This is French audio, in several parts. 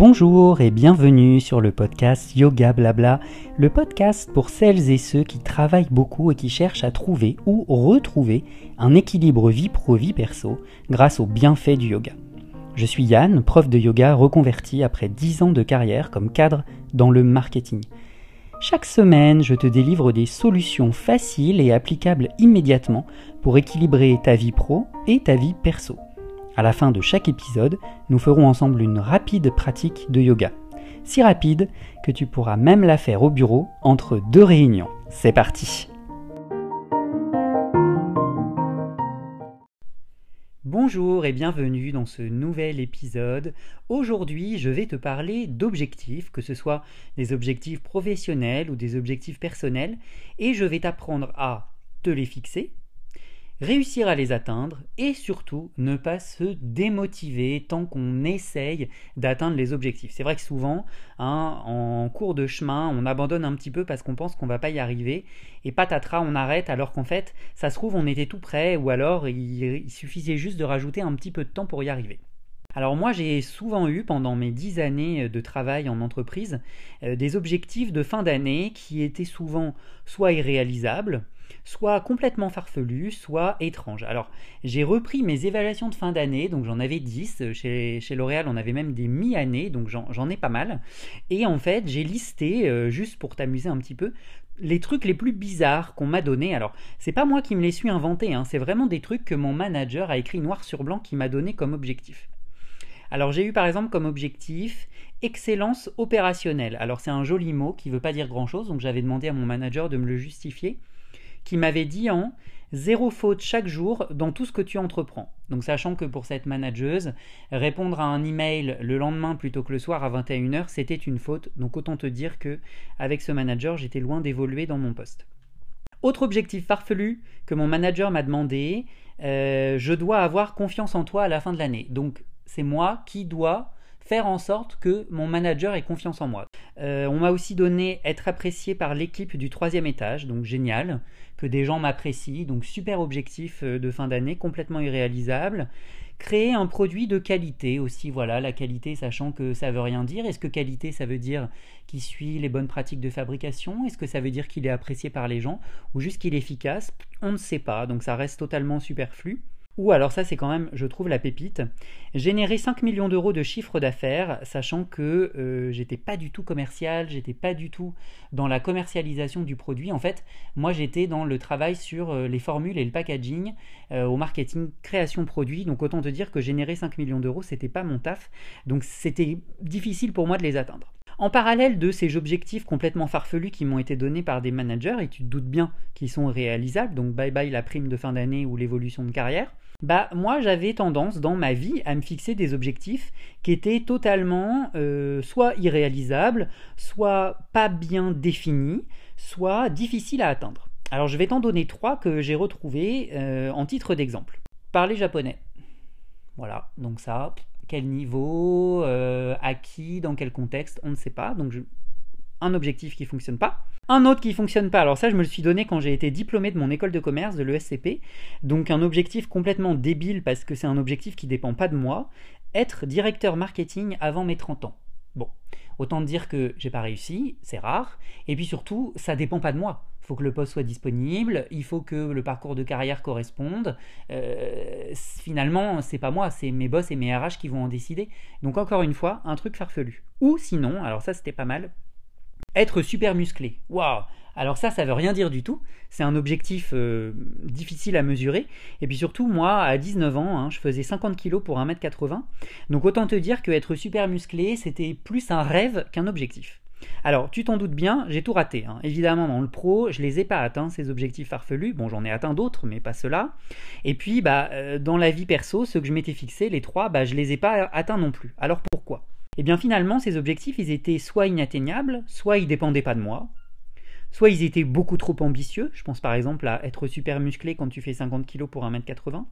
Bonjour et bienvenue sur le podcast Yoga Blabla, le podcast pour celles et ceux qui travaillent beaucoup et qui cherchent à trouver ou retrouver un équilibre vie pro-vie perso grâce aux bienfaits du yoga. Je suis Yann, prof de yoga reconverti après 10 ans de carrière comme cadre dans le marketing. Chaque semaine, je te délivre des solutions faciles et applicables immédiatement pour équilibrer ta vie pro et ta vie perso. À la fin de chaque épisode, nous ferons ensemble une rapide pratique de yoga. Si rapide que tu pourras même la faire au bureau entre deux réunions. C'est parti Bonjour et bienvenue dans ce nouvel épisode. Aujourd'hui, je vais te parler d'objectifs, que ce soit des objectifs professionnels ou des objectifs personnels, et je vais t'apprendre à te les fixer, réussir à les atteindre et surtout ne pas se démotiver tant qu'on essaye d'atteindre les objectifs. C'est vrai que souvent, hein, en cours de chemin, on abandonne un petit peu parce qu'on pense qu'on va pas y arriver et patatras, on arrête alors qu'en fait, ça se trouve, on était tout prêt ou alors il, suffisait juste de rajouter un petit peu de temps pour y arriver. Alors moi j'ai souvent eu pendant mes dix années de travail en entreprise euh, des objectifs de fin d'année qui étaient souvent soit irréalisables, soit complètement farfelu, soit étrange. Alors, j'ai repris mes évaluations de fin d'année, donc j'en avais 10. Chez, chez L'Oréal, on avait même des mi-années, donc j'en ai pas mal. Et en fait, j'ai listé, euh, juste pour t'amuser un petit peu, les trucs les plus bizarres qu'on m'a donnés. Alors, c'est pas moi qui me les suis inventés, hein, c'est vraiment des trucs que mon manager a écrit noir sur blanc qui m'a donné comme objectif. Alors j'ai eu par exemple comme objectif excellence opérationnelle. Alors c'est un joli mot qui veut pas dire grand-chose, donc j'avais demandé à mon manager de me le justifier qui m'avait dit en zéro faute chaque jour dans tout ce que tu entreprends. Donc sachant que pour cette manageuse, répondre à un email le lendemain plutôt que le soir à 21h, c'était une faute. Donc autant te dire que avec ce manager, j'étais loin d'évoluer dans mon poste. Autre objectif farfelu que mon manager m'a demandé, euh, je dois avoir confiance en toi à la fin de l'année. Donc c'est moi qui dois faire en sorte que mon manager ait confiance en moi. Euh, on m'a aussi donné être apprécié par l'équipe du troisième étage, donc génial, que des gens m'apprécient, donc super objectif euh, de fin d'année, complètement irréalisable. Créer un produit de qualité aussi, voilà, la qualité sachant que ça veut rien dire. Est-ce que qualité ça veut dire qu'il suit les bonnes pratiques de fabrication? Est-ce que ça veut dire qu'il est apprécié par les gens? Ou juste qu'il est efficace? On ne sait pas, donc ça reste totalement superflu. Ou alors ça c'est quand même, je trouve, la pépite. Générer 5 millions d'euros de chiffre d'affaires, sachant que euh, j'étais pas du tout commercial, j'étais pas du tout dans la commercialisation du produit. En fait, moi j'étais dans le travail sur euh, les formules et le packaging, euh, au marketing, création produit. Donc autant te dire que générer 5 millions d'euros, c'était pas mon taf. Donc c'était difficile pour moi de les atteindre. En parallèle de ces objectifs complètement farfelus qui m'ont été donnés par des managers, et tu te doutes bien qu'ils sont réalisables, donc bye bye la prime de fin d'année ou l'évolution de carrière, bah moi j'avais tendance dans ma vie à me fixer des objectifs qui étaient totalement euh, soit irréalisables, soit pas bien définis, soit difficiles à atteindre. Alors je vais t'en donner trois que j'ai retrouvés euh, en titre d'exemple. Parler japonais. Voilà, donc ça, quel niveau, euh, à qui, dans quel contexte, on ne sait pas. Donc un objectif qui fonctionne pas. Un autre qui fonctionne pas, alors ça je me le suis donné quand j'ai été diplômé de mon école de commerce, de l'ESCP. Donc un objectif complètement débile parce que c'est un objectif qui dépend pas de moi. Être directeur marketing avant mes 30 ans. Bon, autant dire que j'ai pas réussi, c'est rare. Et puis surtout, ça dépend pas de moi. Il faut que le poste soit disponible, il faut que le parcours de carrière corresponde. Euh, finalement, c'est pas moi, c'est mes boss et mes RH qui vont en décider. Donc encore une fois, un truc farfelu. Ou sinon, alors ça c'était pas mal, être super musclé. Waouh alors ça, ça veut rien dire du tout. C'est un objectif euh, difficile à mesurer. Et puis surtout, moi, à 19 ans, hein, je faisais 50 kg pour 1m80. Donc autant te dire que être super musclé, c'était plus un rêve qu'un objectif. Alors, tu t'en doutes bien, j'ai tout raté. Hein. Évidemment, dans le pro, je les ai pas atteints, ces objectifs farfelus. Bon, j'en ai atteint d'autres, mais pas ceux-là. Et puis, bah, euh, dans la vie perso, ceux que je m'étais fixés, les trois, bah, je les ai pas atteints non plus. Alors pourquoi? Eh bien, finalement, ces objectifs, ils étaient soit inatteignables, soit ils dépendaient pas de moi. Soit ils étaient beaucoup trop ambitieux, je pense par exemple à être super musclé quand tu fais 50 kg pour 1m80,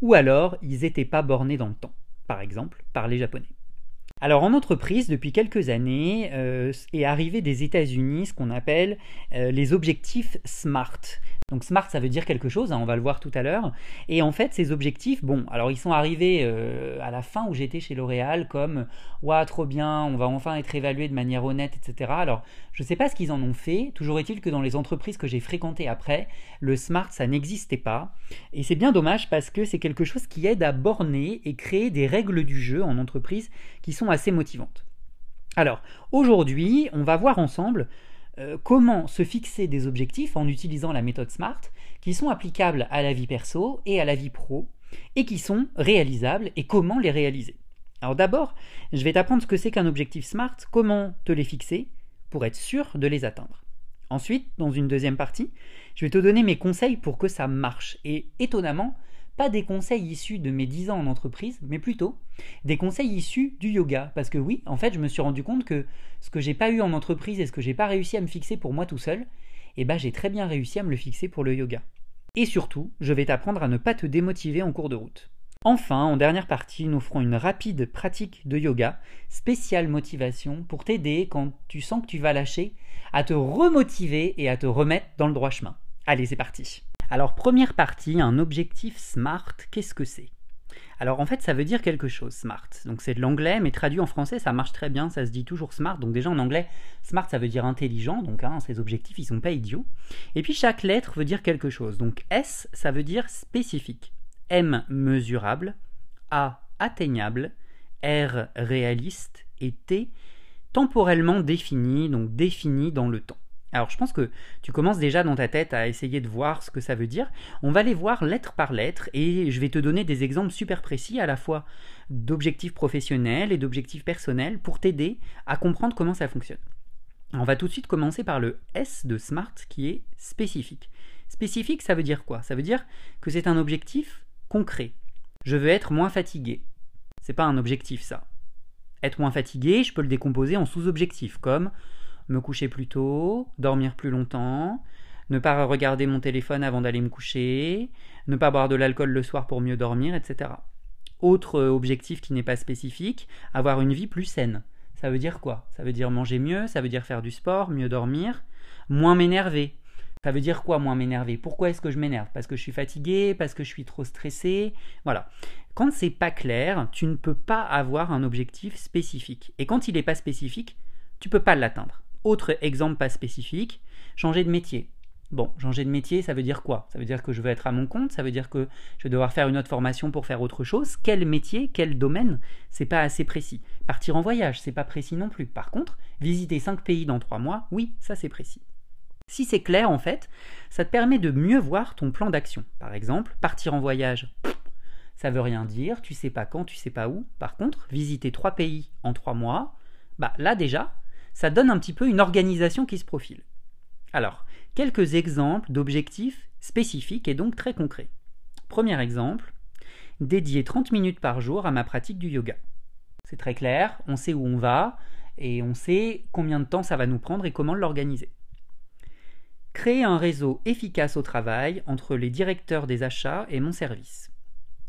ou alors ils n'étaient pas bornés dans le temps, par exemple par les Japonais. Alors en entreprise, depuis quelques années, euh, est arrivé des États-Unis ce qu'on appelle euh, les objectifs SMART. Donc SMART, ça veut dire quelque chose, hein, on va le voir tout à l'heure. Et en fait, ces objectifs, bon, alors ils sont arrivés euh, à la fin où j'étais chez L'Oréal comme Ouah, trop bien, on va enfin être évalué de manière honnête, etc. Alors, je ne sais pas ce qu'ils en ont fait. Toujours est-il que dans les entreprises que j'ai fréquentées après, le SMART, ça n'existait pas. Et c'est bien dommage parce que c'est quelque chose qui aide à borner et créer des règles du jeu en entreprise qui sont assez motivantes. Alors, aujourd'hui, on va voir ensemble euh, comment se fixer des objectifs en utilisant la méthode SMART qui sont applicables à la vie perso et à la vie pro et qui sont réalisables et comment les réaliser? Alors d'abord, je vais t'apprendre ce que c'est qu'un objectif SMART, comment te les fixer pour être sûr de les atteindre. Ensuite, dans une deuxième partie, je vais te donner mes conseils pour que ça marche. Et étonnamment, pas des conseils issus de mes 10 ans en entreprise, mais plutôt des conseils issus du yoga. Parce que oui, en fait, je me suis rendu compte que ce que j'ai pas eu en entreprise et ce que j'ai pas réussi à me fixer pour moi tout seul, eh ben j'ai très bien réussi à me le fixer pour le yoga. Et surtout, je vais t'apprendre à ne pas te démotiver en cours de route. Enfin, en dernière partie, nous ferons une rapide pratique de yoga, spéciale motivation, pour t'aider quand tu sens que tu vas lâcher, à te remotiver et à te remettre dans le droit chemin. Allez, c'est parti. Alors première partie, un objectif SMART, qu'est-ce que c'est? Alors en fait ça veut dire quelque chose, SMART. Donc c'est de l'anglais, mais traduit en français ça marche très bien, ça se dit toujours SMART. Donc déjà en anglais, SMART ça veut dire intelligent, donc hein, ces objectifs ils sont pas idiots. Et puis chaque lettre veut dire quelque chose. Donc S ça veut dire spécifique, M mesurable, A atteignable, R réaliste et T temporellement défini, donc défini dans le temps. Alors je pense que tu commences déjà dans ta tête à essayer de voir ce que ça veut dire. On va les voir lettre par lettre et je vais te donner des exemples super précis à la fois d'objectifs professionnels et d'objectifs personnels pour t'aider à comprendre comment ça fonctionne. On va tout de suite commencer par le S de SMART qui est spécifique. Spécifique, ça veut dire quoi? Ça veut dire que c'est un objectif concret. Je veux être moins fatigué. C'est pas un objectif ça. Être moins fatigué, je peux le décomposer en sous-objectifs comme me coucher plus tôt, dormir plus longtemps, ne pas regarder mon téléphone avant d'aller me coucher, ne pas boire de l'alcool le soir pour mieux dormir, etc. Autre objectif qui n'est pas spécifique, avoir une vie plus saine. Ça veut dire quoi? Ça veut dire manger mieux, ça veut dire faire du sport, mieux dormir, moins m'énerver. Ça veut dire quoi, moins m'énerver? Pourquoi est-ce que je m'énerve? Parce que je suis fatigué, parce que je suis trop stressé. Voilà. Quand c'est pas clair, tu ne peux pas avoir un objectif spécifique. Et quand il n'est pas spécifique, tu peux pas l'atteindre. Autre exemple pas spécifique, changer de métier. Bon, changer de métier, ça veut dire quoi? Ça veut dire que je veux être à mon compte, ça veut dire que je vais devoir faire une autre formation pour faire autre chose. Quel métier, quel domaine? C'est pas assez précis. Partir en voyage, c'est pas précis non plus. Par contre, visiter 5 pays dans 3 mois, oui, ça c'est précis. Si c'est clair en fait, ça te permet de mieux voir ton plan d'action. Par exemple, partir en voyage, ça veut rien dire, tu sais pas quand, tu sais pas où. Par contre, visiter 3 pays en 3 mois, bah là déjà, ça donne un petit peu une organisation qui se profile. Alors, quelques exemples d'objectifs spécifiques et donc très concrets. Premier exemple, dédier 30 minutes par jour à ma pratique du yoga. C'est très clair, on sait où on va et on sait combien de temps ça va nous prendre et comment l'organiser. Créer un réseau efficace au travail entre les directeurs des achats et mon service.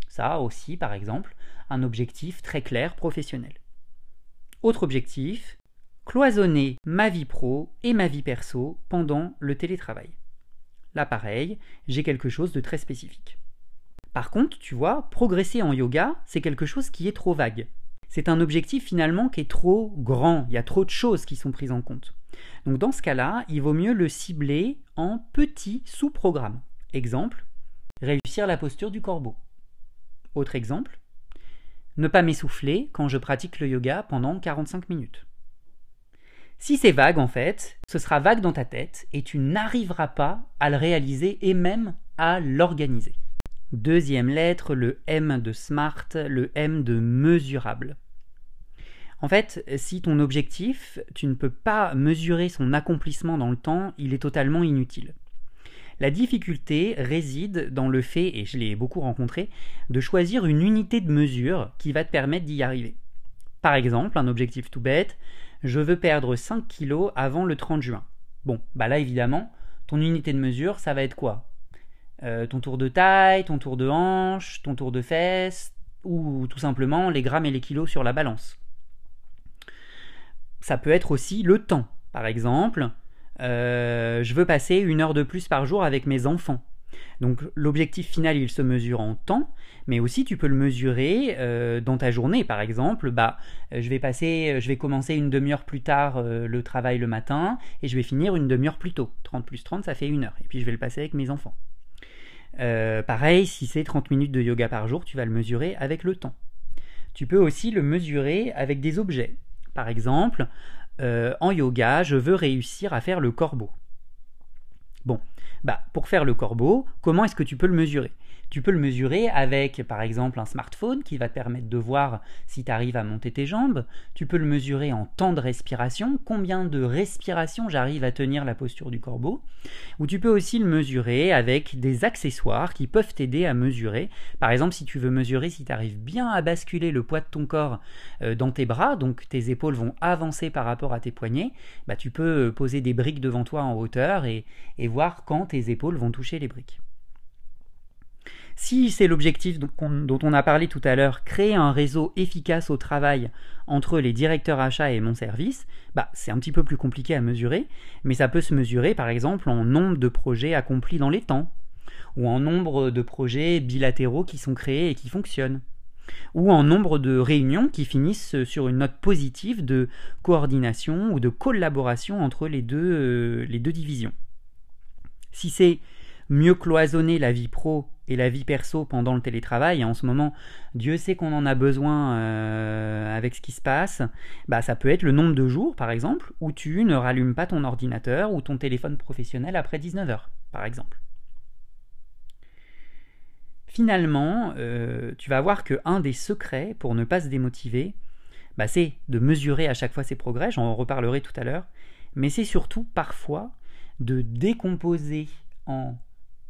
Ça aussi, par exemple, un objectif très clair professionnel. Autre objectif, cloisonner ma vie pro et ma vie perso pendant le télétravail. Là pareil, j'ai quelque chose de très spécifique. Par contre, tu vois, progresser en yoga, c'est quelque chose qui est trop vague. C'est un objectif finalement qui est trop grand, il y a trop de choses qui sont prises en compte. Donc dans ce cas-là, il vaut mieux le cibler en petits sous-programmes. Exemple, réussir la posture du corbeau. Autre exemple, ne pas m'essouffler quand je pratique le yoga pendant 45 minutes. Si c'est vague en fait, ce sera vague dans ta tête et tu n'arriveras pas à le réaliser et même à l'organiser. Deuxième lettre, le M de SMART, le M de mesurable. En fait, si ton objectif, tu ne peux pas mesurer son accomplissement dans le temps, il est totalement inutile. La difficulté réside dans le fait, et je l'ai beaucoup rencontré, de choisir une unité de mesure qui va te permettre d'y arriver. Par exemple, un objectif tout bête, je veux perdre 5 kilos avant le 30 juin. Bon, bah là évidemment, ton unité de mesure, ça va être quoi? Euh, Ton tour de taille, ton tour de hanche, ton tour de fesse, ou tout simplement les grammes et les kilos sur la balance. Ça peut être aussi le temps. Par exemple, euh, je veux passer une heure de plus par jour avec mes enfants. Donc l'objectif final, il se mesure en temps, mais aussi tu peux le mesurer euh, dans ta journée. Par exemple, bah, euh, je vais passer, je vais commencer une demi-heure plus tard le travail le matin et je vais finir une demi-heure plus tôt. 30 plus 30, ça fait une heure. Et puis je vais le passer avec mes enfants. pareil, si c'est 30 minutes de yoga par jour, tu vas le mesurer avec le temps. Tu peux aussi le mesurer avec des objets. Par exemple, euh, en yoga, je veux réussir à faire le corbeau. Bon, bah pour faire le corbeau, comment est-ce que tu peux le mesurer? Tu peux le mesurer avec, par exemple, un smartphone qui va te permettre de voir si tu arrives à monter tes jambes. Tu peux le mesurer en temps de respiration, combien de respirations j'arrive à tenir la posture du corbeau. Ou tu peux aussi le mesurer avec des accessoires qui peuvent t'aider à mesurer. Par exemple, si tu veux mesurer si tu arrives bien à basculer le poids de ton corps euh, dans tes bras, donc tes épaules vont avancer par rapport à tes poignets, bah, tu peux poser des briques devant toi en hauteur et voir quand tes épaules vont toucher les briques. Si c'est l'objectif dont on a parlé tout à l'heure, créer un réseau efficace au travail entre les directeurs achats et mon service, bah, c'est un petit peu plus compliqué à mesurer, mais ça peut se mesurer par exemple en nombre de projets accomplis dans les temps, ou en nombre de projets bilatéraux qui sont créés et qui fonctionnent, ou en nombre de réunions qui finissent sur une note positive de coordination ou de collaboration entre les deux, euh, les deux divisions. Si c'est mieux cloisonner la vie pro et la vie perso pendant le télétravail, et en ce moment, Dieu sait qu'on en a besoin euh, avec ce qui se passe, bah, ça peut être le nombre de jours, par exemple, où tu ne rallumes pas ton ordinateur ou ton téléphone professionnel après 19h, par exemple. Finalement, euh, tu vas voir que un des secrets pour ne pas se démotiver, bah, c'est de mesurer à chaque fois ses progrès, j'en reparlerai tout à l'heure, mais c'est surtout parfois de décomposer en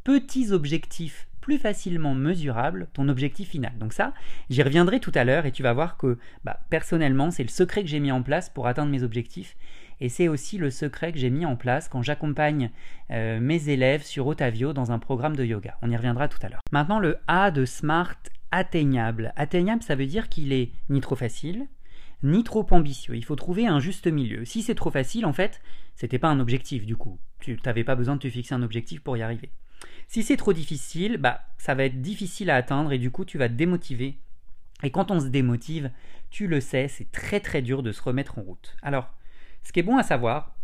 petits objectifs plus facilement mesurables ton objectif final. Donc ça, j'y reviendrai tout à l'heure et tu vas voir que bah, personnellement, c'est le secret que j'ai mis en place pour atteindre mes objectifs. Et c'est aussi le secret que j'ai mis en place quand j'accompagne euh, mes élèves sur Otavio dans un programme de yoga. On y reviendra tout à l'heure. Maintenant, le A de Smart atteignable. Atteignable, ça veut dire qu'il est ni trop facile, ni trop ambitieux. Il faut trouver un juste milieu. Si c'est trop facile, en fait, c'était pas un objectif du coup. Tu n'avais pas besoin de te fixer un objectif pour y arriver. Si c'est trop difficile, bah, ça va être difficile à atteindre et du coup, tu vas te démotiver. Et quand on se démotive, tu le sais, c'est très très dur de se remettre en route. Alors, ce qui est bon à savoir,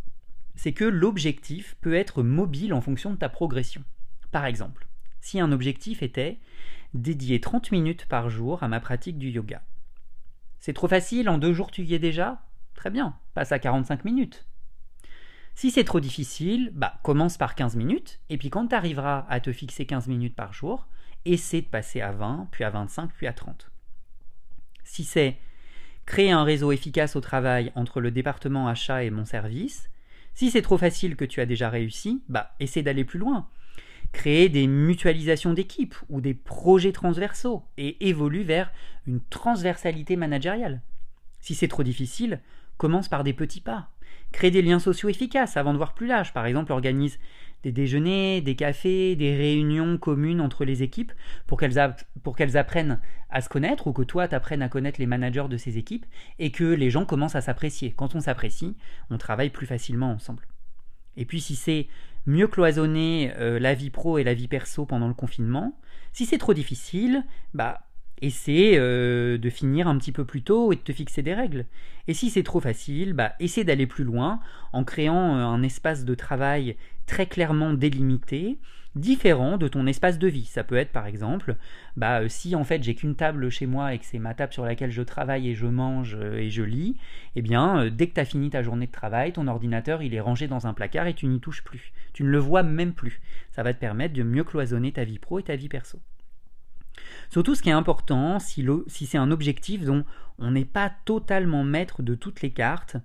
c'est que l'objectif peut être mobile en fonction de ta progression. Par exemple, si un objectif était dédier 30 minutes par jour à ma pratique du yoga. C'est trop facile, en deux jours tu y es déjà? Très bien, passe à 45 minutes. Si c'est trop difficile, bah, commence par 15 minutes, et puis quand tu arriveras à te fixer 15 minutes par jour, essaie de passer à 20, puis à 25, puis à 30. Si c'est créer un réseau efficace au travail entre le département achat et mon service, si c'est trop facile que tu as déjà réussi, bah, essaie d'aller plus loin. Créer des mutualisations d'équipes ou des projets transversaux et évolue vers une transversalité managériale. Si c'est trop difficile, commence par des petits pas. Crée des liens sociaux efficaces avant de voir plus large. Par exemple, organise des déjeuners, des cafés, des réunions communes entre les équipes pour qu'elles, apprennent à se connaître ou que toi t'apprennes à connaître les managers de ces équipes et que les gens commencent à s'apprécier. Quand on s'apprécie, on travaille plus facilement ensemble. Et puis si c'est mieux cloisonner euh, la vie pro et la vie perso pendant le confinement, si c'est trop difficile, bah essaie euh, de finir un petit peu plus tôt et de te fixer des règles. Et si c'est trop facile, bah, essaie d'aller plus loin en créant euh, un espace de travail très clairement délimité, différent de ton espace de vie. Ça peut être par exemple, bah, euh, si en fait j'ai qu'une table chez moi et que c'est ma table sur laquelle je travaille et je mange et je lis, eh bien dès que tu as fini ta journée de travail, ton ordinateur il est rangé dans un placard et tu n'y touches plus. Tu ne le vois même plus. Ça va te permettre de mieux cloisonner ta vie pro et ta vie perso. Surtout, ce qui est important, si, c'est un objectif dont on n'est pas totalement maître de toutes les cartes,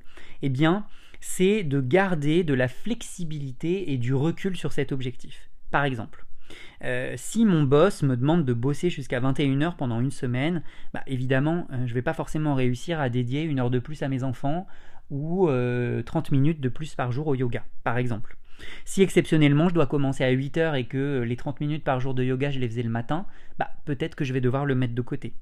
eh bien, c'est de garder de la flexibilité et du recul sur cet objectif. Par exemple, euh, si mon boss me demande de bosser jusqu'à 21h pendant une semaine, bah, évidemment, euh, je ne vais pas forcément réussir à dédier une heure de plus à mes enfants ou 30 euh, minutes de plus par jour au yoga, par exemple. Si exceptionnellement je dois commencer à 8 heures et que les 30 minutes par jour de yoga je les faisais le matin, bah peut-être que je vais devoir le mettre de côté.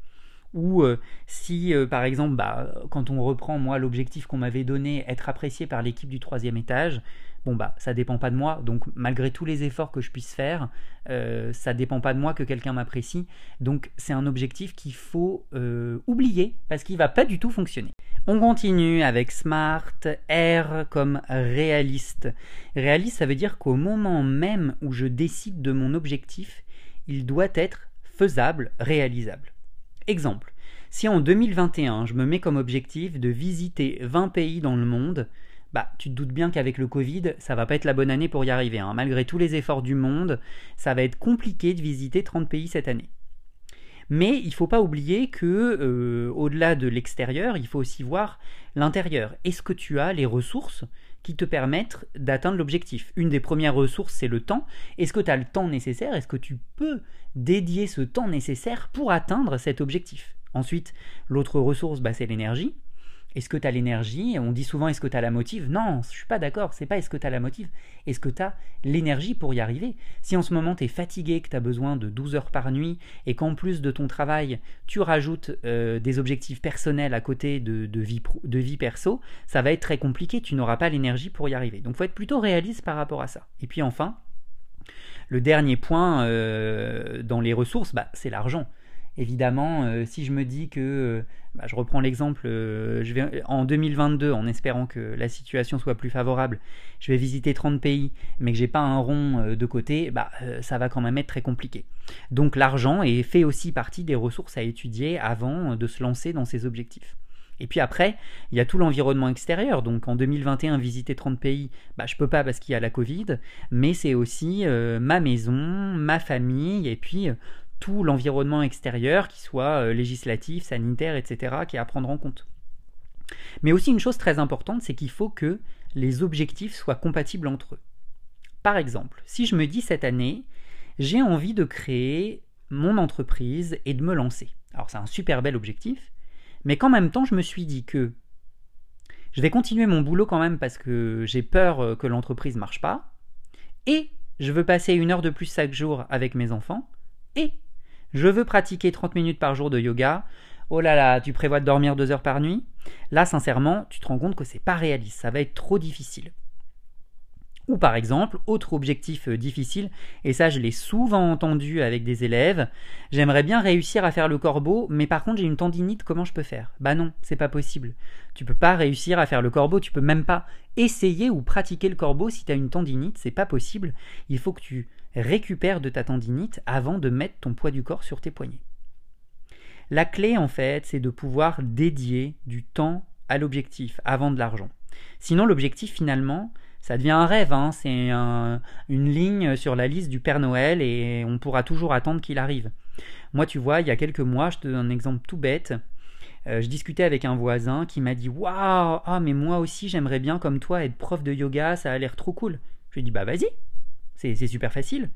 Ou euh, si, euh, par exemple, bah, quand on reprend, moi, l'objectif qu'on m'avait donné, être apprécié par l'équipe du troisième étage, bon, bah, ça dépend pas de moi. Donc, malgré tous les efforts que je puisse faire, euh, ça dépend pas de moi que quelqu'un m'apprécie. Donc, c'est un objectif qu'il faut euh, oublier parce qu'il va pas du tout fonctionner. On continue avec Smart, R comme réaliste. Réaliste, ça veut dire qu'au moment même où je décide de mon objectif, il doit être faisable, réalisable. Exemple, si en 2021 je me mets comme objectif de visiter 20 pays dans le monde, bah, tu te doutes bien qu'avec le Covid, ça va pas être la bonne année pour y arriver. Hein. Malgré tous les efforts du monde, ça va être compliqué de visiter 30 pays cette année. Mais il faut pas oublier que euh, au-delà de l'extérieur, il faut aussi voir l'intérieur. Est-ce que tu as les ressources qui te permettent d'atteindre l'objectif? Une des premières ressources, c'est le temps. Est-ce que tu as le temps nécessaire? Est-ce que tu peux dédier ce temps nécessaire pour atteindre cet objectif? Ensuite, l'autre ressource, bah, c'est l'énergie. Est-ce que tu as l'énergie On dit souvent est-ce que tu as la motive? Non, je suis pas d'accord, c'est pas est-ce que tu as la motive, est-ce que tu as l'énergie pour y arriver? Si en ce moment tu es fatigué, que tu as besoin de 12 heures par nuit et qu'en plus de ton travail, tu rajoutes euh, des objectifs personnels à côté de, vie, perso, ça va être très compliqué, tu n'auras pas l'énergie pour y arriver. Donc faut être plutôt réaliste par rapport à ça. Et puis enfin, le dernier point euh, dans les ressources, bah, c'est l'argent. Évidemment, euh, si je me dis que, euh, bah, je reprends l'exemple, euh, je vais en 2022, en espérant que la situation soit plus favorable, je vais visiter 30 pays, mais que j'ai pas un rond de côté, bah, ça va quand même être très compliqué. Donc l'argent est fait aussi partie des ressources à étudier avant de se lancer dans ces objectifs. Et puis après, il y a tout l'environnement extérieur. Donc en 2021, visiter 30 pays, bah, je peux pas parce qu'il y a la Covid, mais c'est aussi ma maison, ma famille, et puis tout l'environnement extérieur, qui soit euh, législatif, sanitaire, etc., qui est à prendre en compte. Mais aussi une chose très importante, c'est qu'il faut que les objectifs soient compatibles entre eux. Par exemple, si je me dis cette année, j'ai envie de créer mon entreprise et de me lancer. Alors c'est un super bel objectif, mais qu'en même temps je me suis dit que je vais continuer mon boulot quand même parce que j'ai peur euh, que l'entreprise marche pas, et je veux passer une heure de plus chaque jour avec mes enfants, et je veux pratiquer 30 minutes par jour de yoga. Oh là là, tu prévois de dormir deux heures par nuit? Là, sincèrement, tu te rends compte que c'est pas réaliste, ça va être trop difficile. Ou par exemple, autre objectif euh, difficile, et ça je l'ai souvent entendu avec des élèves, j'aimerais bien réussir à faire le corbeau, mais par contre j'ai une tendinite, comment je peux faire? Bah non, c'est pas possible. Tu peux pas réussir à faire le corbeau, tu peux même pas essayer ou pratiquer le corbeau si tu as une tendinite, c'est pas possible. Il faut que tu récupères de ta tendinite avant de mettre ton poids du corps sur tes poignets. La clé en fait, c'est de pouvoir dédier du temps à l'objectif avant de l'argent. Sinon l'objectif finalement, ça devient un rêve, hein. c'est une ligne sur la liste du Père Noël et on pourra toujours attendre qu'il arrive. Moi, tu vois, il y a quelques mois, je te donne un exemple tout bête. Euh, je discutais avec un voisin qui m'a dit Waouh, ah, mais moi aussi j'aimerais bien comme toi être prof de yoga, ça a l'air trop cool. Je lui ai dit Bah vas-y, c'est super facile.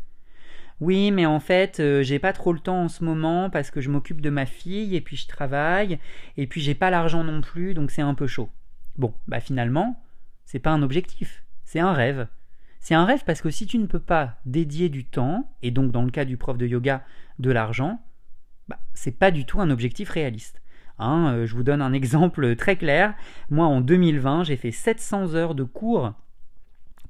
Oui, mais en fait, euh, j'ai pas trop le temps en ce moment parce que je m'occupe de ma fille et puis je travaille et puis j'ai pas l'argent non plus, donc c'est un peu chaud. Bon, bah finalement, c'est pas un objectif. C'est un rêve. C'est un rêve parce que si tu ne peux pas dédier du temps, et donc dans le cas du prof de yoga, de l'argent, bah, c'est pas du tout un objectif réaliste. Hein, euh, je vous donne un exemple très clair. Moi, en 2020, j'ai fait 700 heures de cours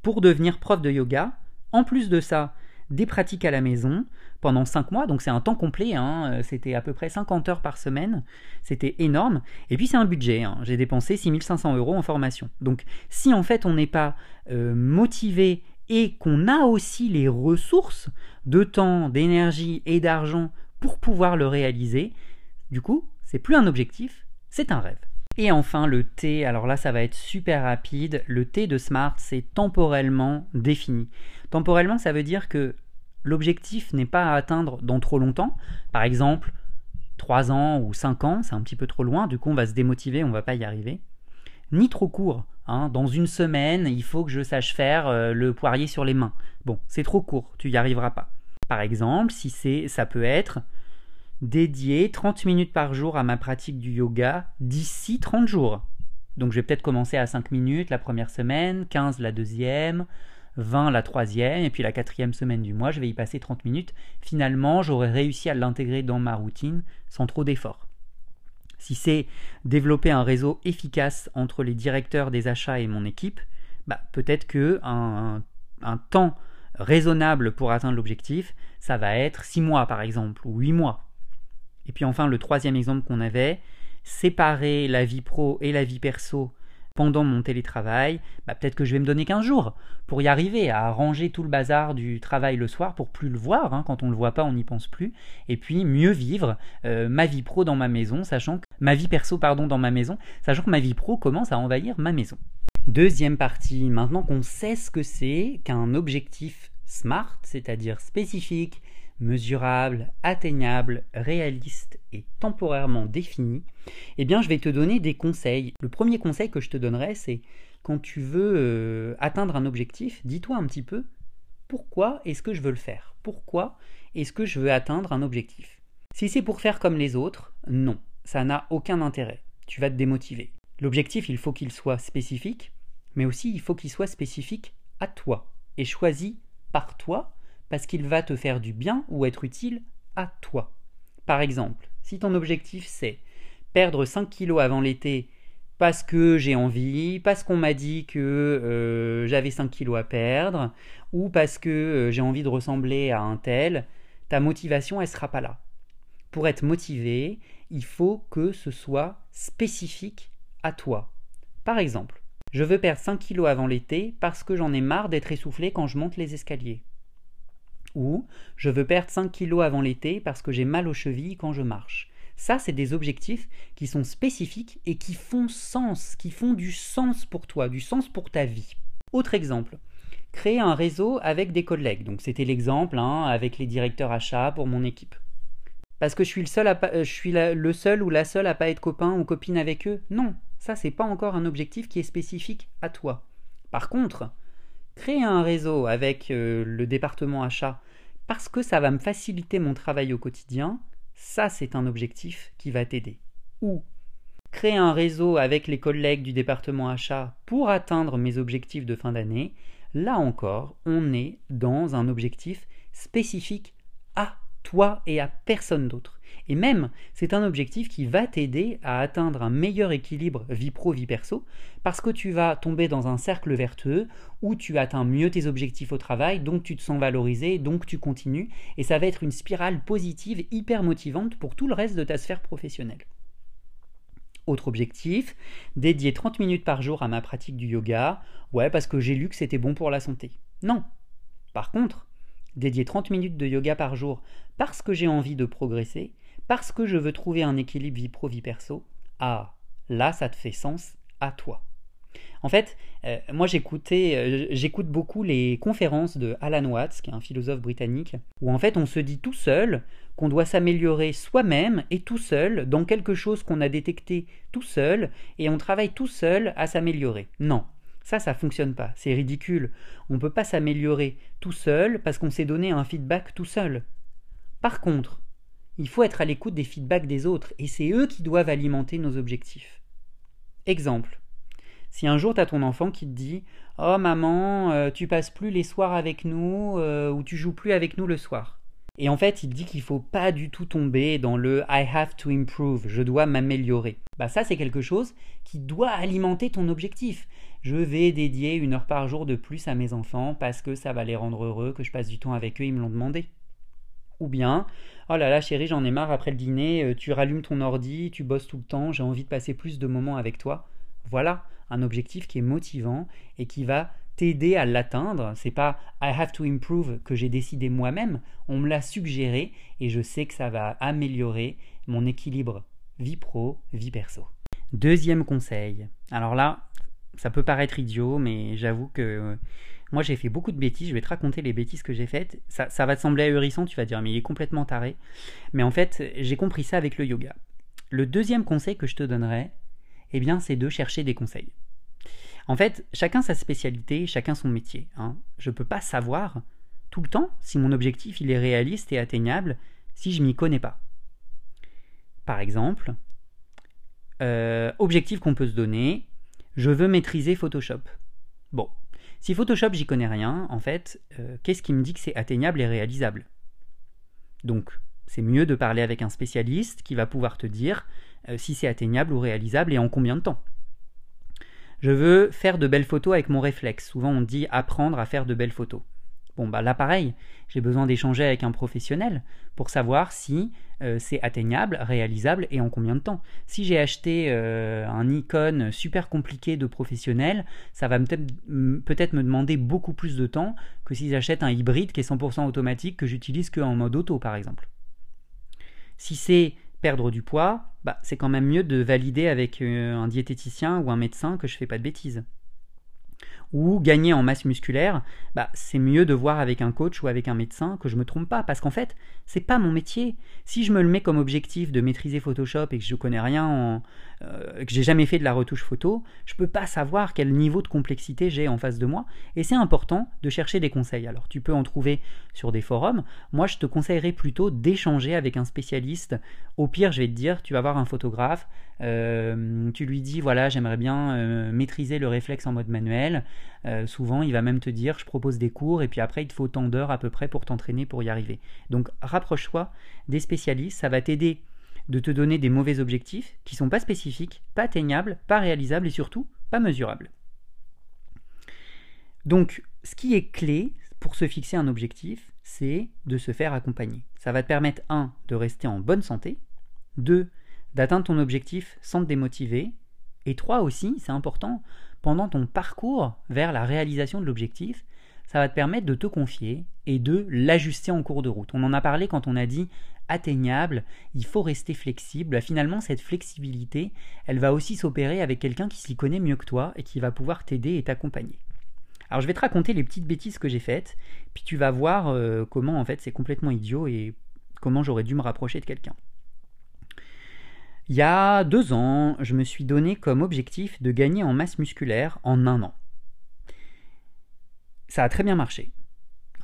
pour devenir prof de yoga. En plus de ça, des pratiques à la maison pendant 5 mois, donc c'est un temps complet, hein. euh, c'était à peu près 50 heures par semaine, c'était énorme. Et puis c'est un budget, hein. j'ai dépensé 6500 euros en formation. Donc si en fait on n'est pas euh, motivé et qu'on a aussi les ressources de temps, d'énergie et d'argent pour pouvoir le réaliser, du coup c'est plus un objectif, c'est un rêve. Et enfin le T, alors là ça va être super rapide, le T de Smart c'est temporellement défini. Temporellement ça veut dire que l'objectif n'est pas à atteindre dans trop longtemps. Par exemple, 3 ans ou 5 ans, c'est un petit peu trop loin, du coup on va se démotiver, on va pas y arriver. Ni trop court. Hein. Dans une semaine, il faut que je sache faire euh, le poirier sur les mains. Bon, c'est trop court, tu y arriveras pas. Par exemple, si c'est, ça peut être dédié 30 minutes par jour à ma pratique du yoga d'ici 30 jours. Donc je vais peut-être commencer à 5 minutes la première semaine, 15 la deuxième, 20 la troisième, et puis la quatrième semaine du mois, je vais y passer 30 minutes. Finalement, j'aurai réussi à l'intégrer dans ma routine sans trop d'efforts. Si c'est développer un réseau efficace entre les directeurs des achats et mon équipe, bah, peut-être que un, un temps raisonnable pour atteindre l'objectif, ça va être 6 mois par exemple, ou 8 mois. Et puis enfin, le troisième exemple qu'on avait, séparer la vie pro et la vie perso pendant mon télétravail, bah peut-être que je vais me donner 15 jours pour y arriver à ranger tout le bazar du travail le soir pour plus le voir. Hein. quand on ne le voit pas, on n'y pense plus. Et puis mieux vivre euh, ma vie pro dans ma maison, sachant que ma vie perso pardon dans ma maison, sachant que ma vie pro commence à envahir ma maison. Deuxième partie, maintenant qu'on sait ce que c'est qu'un objectif SMART, c'est-à-dire spécifique, mesurable, atteignable, réaliste et temporairement défini, eh bien je vais te donner des conseils. Le premier conseil que je te donnerai, c'est quand tu veux euh, atteindre un objectif, dis-toi un petit peu pourquoi est-ce que je veux le faire? Pourquoi est-ce que je veux atteindre un objectif? Si c'est pour faire comme les autres, non, ça n'a aucun intérêt. Tu vas te démotiver. L'objectif, il faut qu'il soit spécifique, mais aussi il faut qu'il soit spécifique à toi et choisi par toi parce qu'il va te faire du bien ou être utile à toi. Par exemple, si ton objectif c'est perdre 5 kilos avant l'été parce que j'ai envie, parce qu'on m'a dit que euh, j'avais 5 kilos à perdre, ou parce que euh, j'ai envie de ressembler à un tel, ta motivation, elle sera pas là. Pour être motivé, il faut que ce soit spécifique à toi. Par exemple, je veux perdre 5 kilos avant l'été parce que j'en ai marre d'être essoufflé quand je monte les escaliers. Ou je veux perdre 5 kilos avant l'été parce que j'ai mal aux chevilles quand je marche. Ça, c'est des objectifs qui sont spécifiques et qui font sens, qui font du sens pour toi, du sens pour ta vie. Autre exemple, créer un réseau avec des collègues. Donc c'était l'exemple hein, avec les directeurs achats pour mon équipe. Parce que je suis le seul, euh, je suis le seul ou la seule à pas être copain ou copine avec eux? Non, ça c'est pas encore un objectif qui est spécifique à toi. Par contre, créer un réseau avec euh, le département achat parce que ça va me faciliter mon travail au quotidien, ça c'est un objectif qui va t'aider. Ou créer un réseau avec les collègues du département achat pour atteindre mes objectifs de fin d'année, là encore, on est dans un objectif spécifique à toi et à personne d'autre. Et même, c'est un objectif qui va t'aider à atteindre un meilleur équilibre vie pro-vie perso, parce que tu vas tomber dans un cercle vertueux où tu atteins mieux tes objectifs au travail, donc tu te sens valorisé, donc tu continues, et ça va être une spirale positive hyper motivante pour tout le reste de ta sphère professionnelle. Autre objectif, dédier 30 minutes par jour à ma pratique du yoga, ouais, parce que j'ai lu que c'était bon pour la santé. Non. Par contre, dédier 30 minutes de yoga par jour parce que j'ai envie de progresser, parce que je veux trouver un équilibre vie pro-vie perso, ah, là, ça te fait sens à toi. En fait, euh, moi j'écoutais, euh, j'écoute beaucoup les conférences de Alan Watts, qui est un philosophe britannique, où en fait on se dit tout seul qu'on doit s'améliorer soi-même et tout seul dans quelque chose qu'on a détecté tout seul, et on travaille tout seul à s'améliorer. Non, ça, ça fonctionne pas, c'est ridicule. On ne peut pas s'améliorer tout seul parce qu'on s'est donné un feedback tout seul. Par contre, il faut être à l'écoute des feedbacks des autres, et c'est eux qui doivent alimenter nos objectifs. Exemple. Si un jour tu as ton enfant qui te dit Oh maman, euh, tu passes plus les soirs avec nous euh, ou tu joues plus avec nous le soir. Et en fait, il dit qu'il faut pas du tout tomber dans le I have to improve, je dois m'améliorer. Bah ça c'est quelque chose qui doit alimenter ton objectif. Je vais dédier une heure par jour de plus à mes enfants parce que ça va les rendre heureux, que je passe du temps avec eux, ils me l'ont demandé. Ou bien, oh là là chérie, j'en ai marre après le dîner, euh, tu rallumes ton ordi, tu bosses tout le temps, j'ai envie de passer plus de moments avec toi. Voilà un objectif qui est motivant et qui va t'aider à l'atteindre. C'est pas I have to improve que j'ai décidé moi-même, on me l'a suggéré et je sais que ça va améliorer mon équilibre vie pro, vie perso. Deuxième conseil. Alors là, ça peut paraître idiot, mais j'avoue que euh, moi, j'ai fait beaucoup de bêtises. Je vais te raconter les bêtises que j'ai faites. Ça, ça va te sembler ahurissant. Tu vas dire, mais il est complètement taré. Mais en fait, j'ai compris ça avec le yoga. Le deuxième conseil que je te donnerais, eh bien, c'est de chercher des conseils. En fait, chacun sa spécialité, chacun son métier. Hein. Je ne peux pas savoir tout le temps si mon objectif il est réaliste et atteignable si je m'y connais pas. Par exemple, euh, objectif qu'on peut se donner, je veux maîtriser Photoshop. Bon, si Photoshop, j'y connais rien, en fait, euh, qu'est-ce qui me dit que c'est atteignable et réalisable? Donc, C'est mieux de parler avec un spécialiste qui va pouvoir te dire euh, si c'est atteignable ou réalisable et en combien de temps. Je veux faire de belles photos avec mon réflexe. Souvent on dit apprendre à faire de belles photos. Bon, bah là pareil, j'ai besoin d'échanger avec un professionnel pour savoir si euh, c'est atteignable, réalisable et en combien de temps. Si j'ai acheté euh, un icône super compliqué de professionnel, ça va peut-être me demander beaucoup plus de temps que si j'achète un hybride qui est 100% automatique que j'utilise qu'en mode auto par exemple. Si c'est perdre du poids, bah, c'est quand même mieux de valider avec euh, un diététicien ou un médecin que je fais pas de bêtises ou gagner en masse musculaire, bah, c'est mieux de voir avec un coach ou avec un médecin que je me trompe pas, parce qu'en fait, c'est pas mon métier. Si je me le mets comme objectif de maîtriser Photoshop et que je connais rien, en, euh, que j'ai jamais fait de la retouche photo, je peux pas savoir quel niveau de complexité j'ai en face de moi, et c'est important de chercher des conseils. Alors, tu peux en trouver sur des forums. Moi, je te conseillerais plutôt d'échanger avec un spécialiste. Au pire, je vais te dire, tu vas voir un photographe, euh, tu lui dis voilà j'aimerais bien euh, maîtriser le réflexe en mode manuel. Souvent il va même te dire je propose des cours et puis après il te faut tant d'heures à peu près pour t'entraîner pour y arriver. Donc rapproche-toi des spécialistes, ça va t'aider de te donner des mauvais objectifs qui sont pas spécifiques, pas atteignables, pas réalisables et surtout pas mesurables. Donc ce qui est clé pour se fixer un objectif, c'est de se faire accompagner. Ça va te permettre 1 de rester en bonne santé, 2 d'atteindre ton objectif sans te démotiver. Et trois aussi, c'est important, pendant ton parcours vers la réalisation de l'objectif, ça va te permettre de te confier et de l'ajuster en cours de route. On en a parlé quand on a dit atteignable, il faut rester flexible. Finalement, cette flexibilité, elle va aussi s'opérer avec quelqu'un qui s'y connaît mieux que toi et qui va pouvoir t'aider et t'accompagner. Alors je vais te raconter les petites bêtises que j'ai faites, puis tu vas voir euh, comment en fait c'est complètement idiot et comment j'aurais dû me rapprocher de quelqu'un. Il y a deux ans, je me suis donné comme objectif de gagner en masse musculaire en un an. Ça a très bien marché.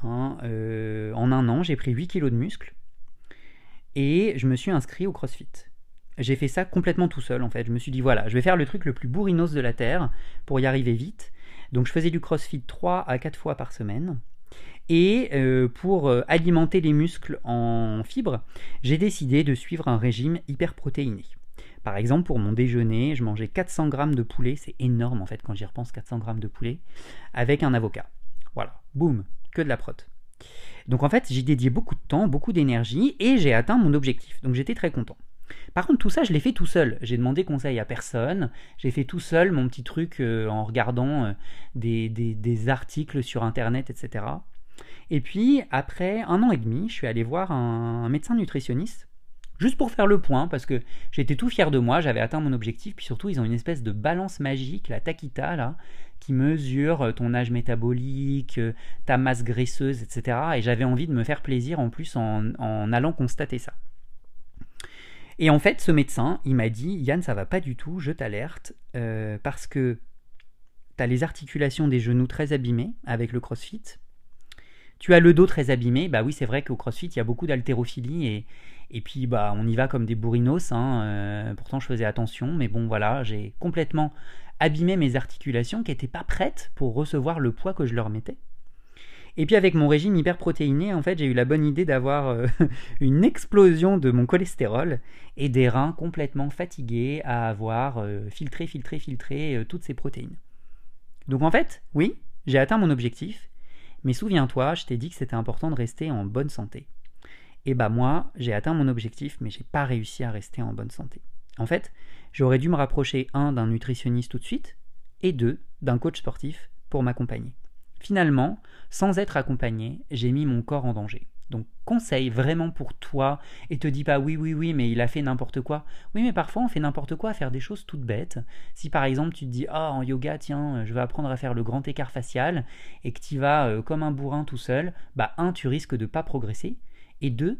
Hein, euh, en un an, j'ai pris 8 kilos de muscles et je me suis inscrit au CrossFit. J'ai fait ça complètement tout seul en fait. Je me suis dit voilà, je vais faire le truc le plus bourrinos de la Terre pour y arriver vite. Donc je faisais du CrossFit 3 à 4 fois par semaine. Et euh, pour euh, alimenter les muscles en fibres, j'ai décidé de suivre un régime hyperprotéiné. Par exemple, pour mon déjeuner, je mangeais 400 grammes de poulet, c'est énorme en fait quand j'y repense, 400 grammes de poulet, avec un avocat. Voilà, boum, de la prot. Donc en fait, j'y dédié beaucoup de temps, beaucoup d'énergie, et j'ai atteint mon objectif. Donc j'étais très content. Par contre, tout ça, je l'ai fait tout seul. J'ai demandé conseil à personne. J'ai fait tout seul mon petit truc euh, en regardant des, des, articles sur Internet, etc. Et puis, après un an et demi, je suis allé voir un, médecin nutritionniste, juste pour faire le point, parce que j'étais tout fier de moi, j'avais atteint mon objectif, puis surtout, ils ont une espèce de balance magique, la Takita, là, mesure ton âge métabolique, ta masse graisseuse, etc. Et j'avais envie de me faire plaisir en plus en, allant constater ça. Et en fait, ce médecin, il m'a dit Yann, ça va pas du tout, je t'alerte, euh, parce que tu as les articulations des genoux très abîmées avec le crossfit, tu as le dos très abîmé, bah oui, c'est vrai qu'au CrossFit, il y a beaucoup d'haltérophilie et, et puis bah on y va comme des bourrinos. Hein, euh, pourtant, je faisais attention, mais bon, voilà, j'ai complètement abîmé mes articulations qui n'étaient pas prêtes pour recevoir le poids que je leur mettais. Et puis avec mon régime hyperprotéiné, en fait, j'ai eu la bonne idée d'avoir euh, une explosion de mon cholestérol et des reins complètement fatigués à avoir euh, filtré, filtré, filtré toutes ces protéines. Donc en fait, oui, j'ai atteint mon objectif, mais souviens-toi, je t'ai dit que c'était important de rester en bonne santé. Et bah moi, j'ai atteint mon objectif, mais j'ai pas réussi à rester en bonne santé. En fait, j'aurais dû me rapprocher un d'un nutritionniste tout de suite, et deux d'un coach sportif pour m'accompagner. Finalement, sans être accompagné, j'ai mis mon corps en danger. Donc conseil vraiment pour toi et te dis pas oui oui oui mais il a fait n'importe quoi. Oui mais parfois on fait n'importe quoi à faire des choses toutes bêtes. Si par exemple tu te dis ah en yoga tiens je vais apprendre à faire le grand écart facial et que tu vas euh, comme un bourrin tout seul, bah un tu risques de pas progresser et deux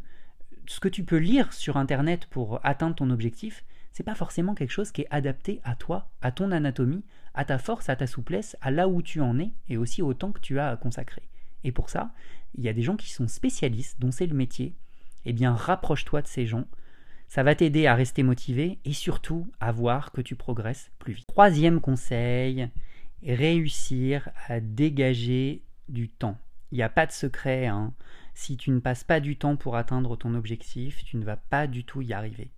ce que tu peux lire sur internet pour atteindre ton objectif, c'est pas forcément quelque chose qui est adapté à toi, à ton anatomie, à ta force, à ta souplesse, à là où tu en es et aussi au temps que tu as à consacrer. Et pour ça, il y a des gens qui sont spécialistes, dont c'est le métier. Eh bien, rapproche-toi de ces gens. Ça va t'aider à rester motivé et surtout à voir que tu progresses plus vite. Troisième conseil, réussir à dégager du temps. Il n'y a pas de secret. Hein. Si tu ne passes pas du temps pour atteindre ton objectif, tu ne vas pas du tout y arriver.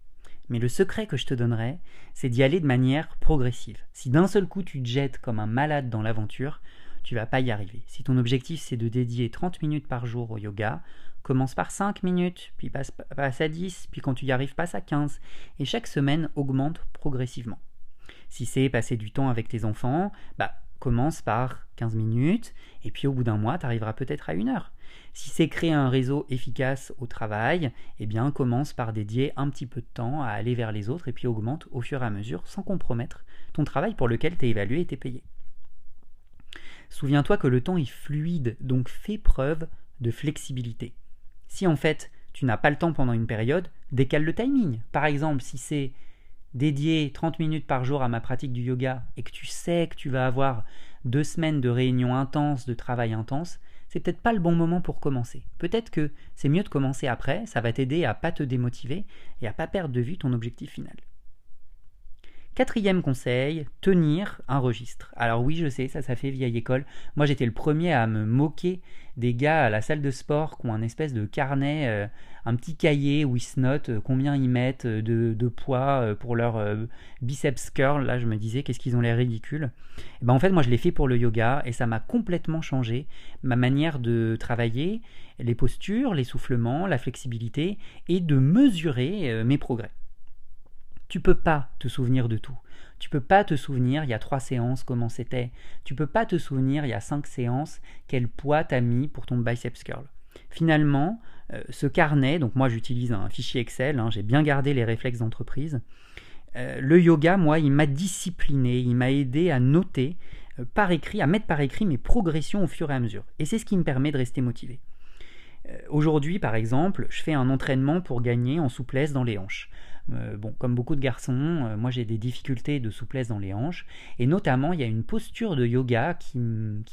Mais le secret que je te donnerai, c'est d'y aller de manière progressive. Si d'un seul coup tu te jettes comme un malade dans l'aventure, tu vas pas y arriver. Si ton objectif c'est de dédier 30 minutes par jour au yoga, commence par 5 minutes, puis passe à 10, puis quand tu y arrives, passe à 15. Et chaque semaine augmente progressivement. Si c'est passer du temps avec tes enfants, bah commence par 15 minutes, et puis au bout d'un mois, tu arriveras peut-être à une heure. Si c'est créer un réseau efficace au travail, eh bien commence par dédier un petit peu de temps à aller vers les autres, et puis augmente au fur et à mesure sans compromettre ton travail pour lequel tu es évalué et tu payé. Souviens-toi que le temps est fluide, donc fais preuve de flexibilité. Si en fait tu n'as pas le temps pendant une période, décale le timing. Par exemple, si c'est dédier 30 minutes par jour à ma pratique du yoga et que tu sais que tu vas avoir deux semaines de réunions intenses, de travail intense, c'est peut-être pas le bon moment pour commencer. Peut-être que c'est mieux de commencer après, ça va t'aider à pas te démotiver et à pas perdre de vue ton objectif final. Quatrième conseil, tenir un registre. Alors oui, je sais, ça, ça fait vieille école. Moi, j'étais le premier à me moquer des gars à la salle de sport qui ont un espèce de carnet, euh, un petit cahier où ils se notent euh, combien ils mettent euh, de, poids pour leur biceps curl. Là, je me disais, qu'est-ce qu'ils ont l'air ridicules. Et eh ben, en fait, moi, je l'ai fait pour le yoga et ça m'a complètement changé ma manière de travailler, les postures, l'essoufflement, la flexibilité et de mesurer mes progrès. Tu peux pas te souvenir de tout. Tu peux pas te souvenir il y a trois séances comment c'était. Tu peux pas te souvenir il y a cinq séances quel poids t'as mis pour ton biceps curl. Finalement, euh, ce carnet, donc moi j'utilise un fichier Excel, hein, j'ai bien gardé les réflexes d'entreprise. Euh, le yoga, moi, il m'a discipliné, il m'a aidé à noter euh, par écrit, à mettre par écrit mes progressions au fur et à mesure. Et c'est ce qui me permet de rester motivé. Aujourd'hui, par exemple, je fais un entraînement pour gagner en souplesse dans les hanches. Euh, bon, comme beaucoup de garçons, euh, moi j'ai des difficultés de souplesse dans les hanches, et notamment il y a une posture de yoga qui,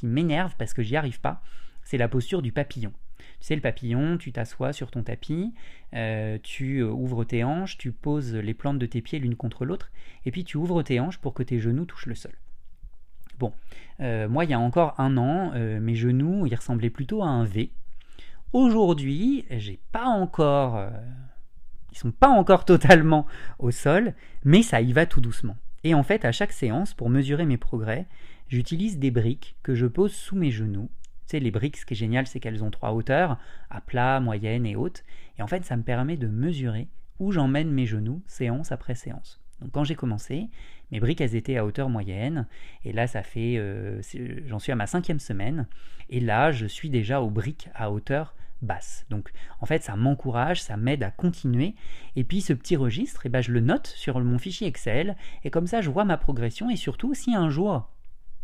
m'énerve parce que j'y arrive pas, c'est la posture du papillon. Tu sais, le papillon, tu t'assois sur ton tapis, euh, tu ouvres tes hanches, tu poses les plantes de tes pieds l'une contre l'autre, et puis tu ouvres tes hanches pour que tes genoux touchent le sol. Bon, moi il y a encore un an, mes genoux, ils ressemblaient plutôt à un V. Aujourd'hui, j'ai pas encore sont pas encore totalement au sol, mais ça y va tout doucement. Et en fait, à chaque séance, pour mesurer mes progrès, j'utilise des briques que je pose sous mes genoux. Tu sais, les briques, ce qui est génial, c'est qu'elles ont trois hauteurs, à plat, moyenne et haute. Et en fait, ça me permet de mesurer où j'emmène mes genoux, séance après séance. Donc quand j'ai commencé, mes briques, elles étaient à hauteur moyenne. Et là, ça fait... Euh, j'en suis à ma cinquième semaine. Et là, je suis déjà aux briques à hauteur basse. Donc en fait, ça m'encourage, ça m'aide à continuer. Et puis ce petit registre, eh ben, je le note sur mon fichier Excel. Et comme ça, je vois ma progression. Et surtout, si un jour,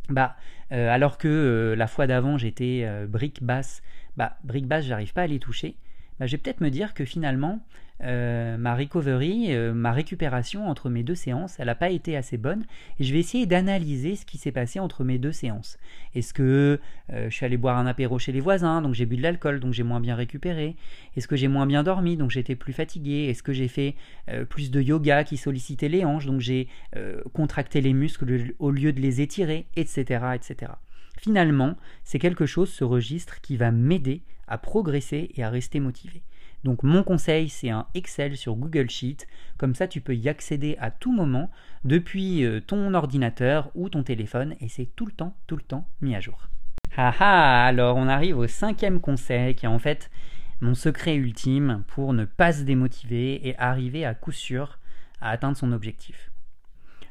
bah, euh, alors que euh, la fois d'avant, j'étais euh, brique basse, bah, brique basse, j'arrive pas à les toucher. Bah, je vais peut-être me dire que finalement, euh, ma recovery, euh, ma récupération entre mes deux séances, elle n'a pas été assez bonne. Et je vais essayer d'analyser ce qui s'est passé entre mes deux séances. Est-ce que euh, je suis allé boire un apéro chez les voisins, donc j'ai bu de l'alcool, donc j'ai moins bien récupéré Est-ce que j'ai moins bien dormi, donc j'étais plus fatigué Est-ce que j'ai fait plus de yoga qui sollicitait les hanches, donc j'ai contracté les muscles au lieu de les étirer, etc. etc. Finalement, c'est quelque chose, ce registre, qui va m'aider à progresser et à rester motivé. Donc mon conseil, c'est un Excel sur Google Sheet. Comme ça, tu peux y accéder à tout moment depuis euh, ton ordinateur ou ton téléphone et c'est tout le temps, tout le temps mis à jour. Ah ah, alors on arrive au cinquième conseil qui est en fait mon secret ultime pour ne pas se démotiver et arriver à coup sûr à atteindre son objectif.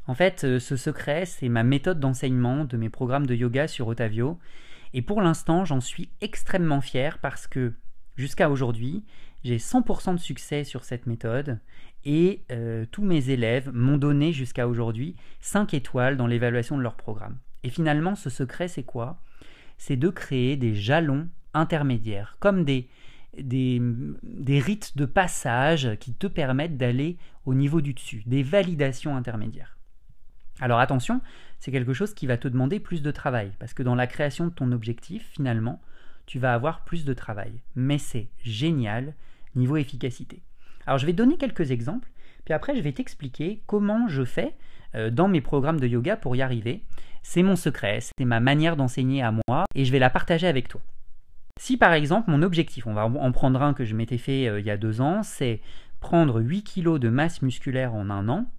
En fait, euh, ce secret, c'est ma méthode d'enseignement de mes programmes de yoga sur Otavio. Et pour l'instant, j'en suis extrêmement fier parce que jusqu'à aujourd'hui, j'ai 100% de succès sur cette méthode et euh, tous mes élèves m'ont donné jusqu'à aujourd'hui 5 étoiles dans l'évaluation de leur programme. Et finalement, ce secret, c'est quoi? C'est de créer des jalons intermédiaires, comme des, rites de passage qui te permettent d'aller au niveau du dessus, des validations intermédiaires. Alors attention, c'est quelque chose qui va te demander plus de travail, parce que dans la création de ton objectif, finalement, tu vas avoir plus de travail. Mais c'est génial niveau efficacité. Alors je vais donner quelques exemples, puis après je vais t'expliquer comment je fais euh, dans mes programmes de yoga pour y arriver. C'est mon secret, c'est ma manière d'enseigner à moi, et je vais la partager avec toi. Si par exemple mon objectif, on va en prendre un que je m'étais fait euh, il y a deux ans, c'est prendre 8 kg de masse musculaire en un an,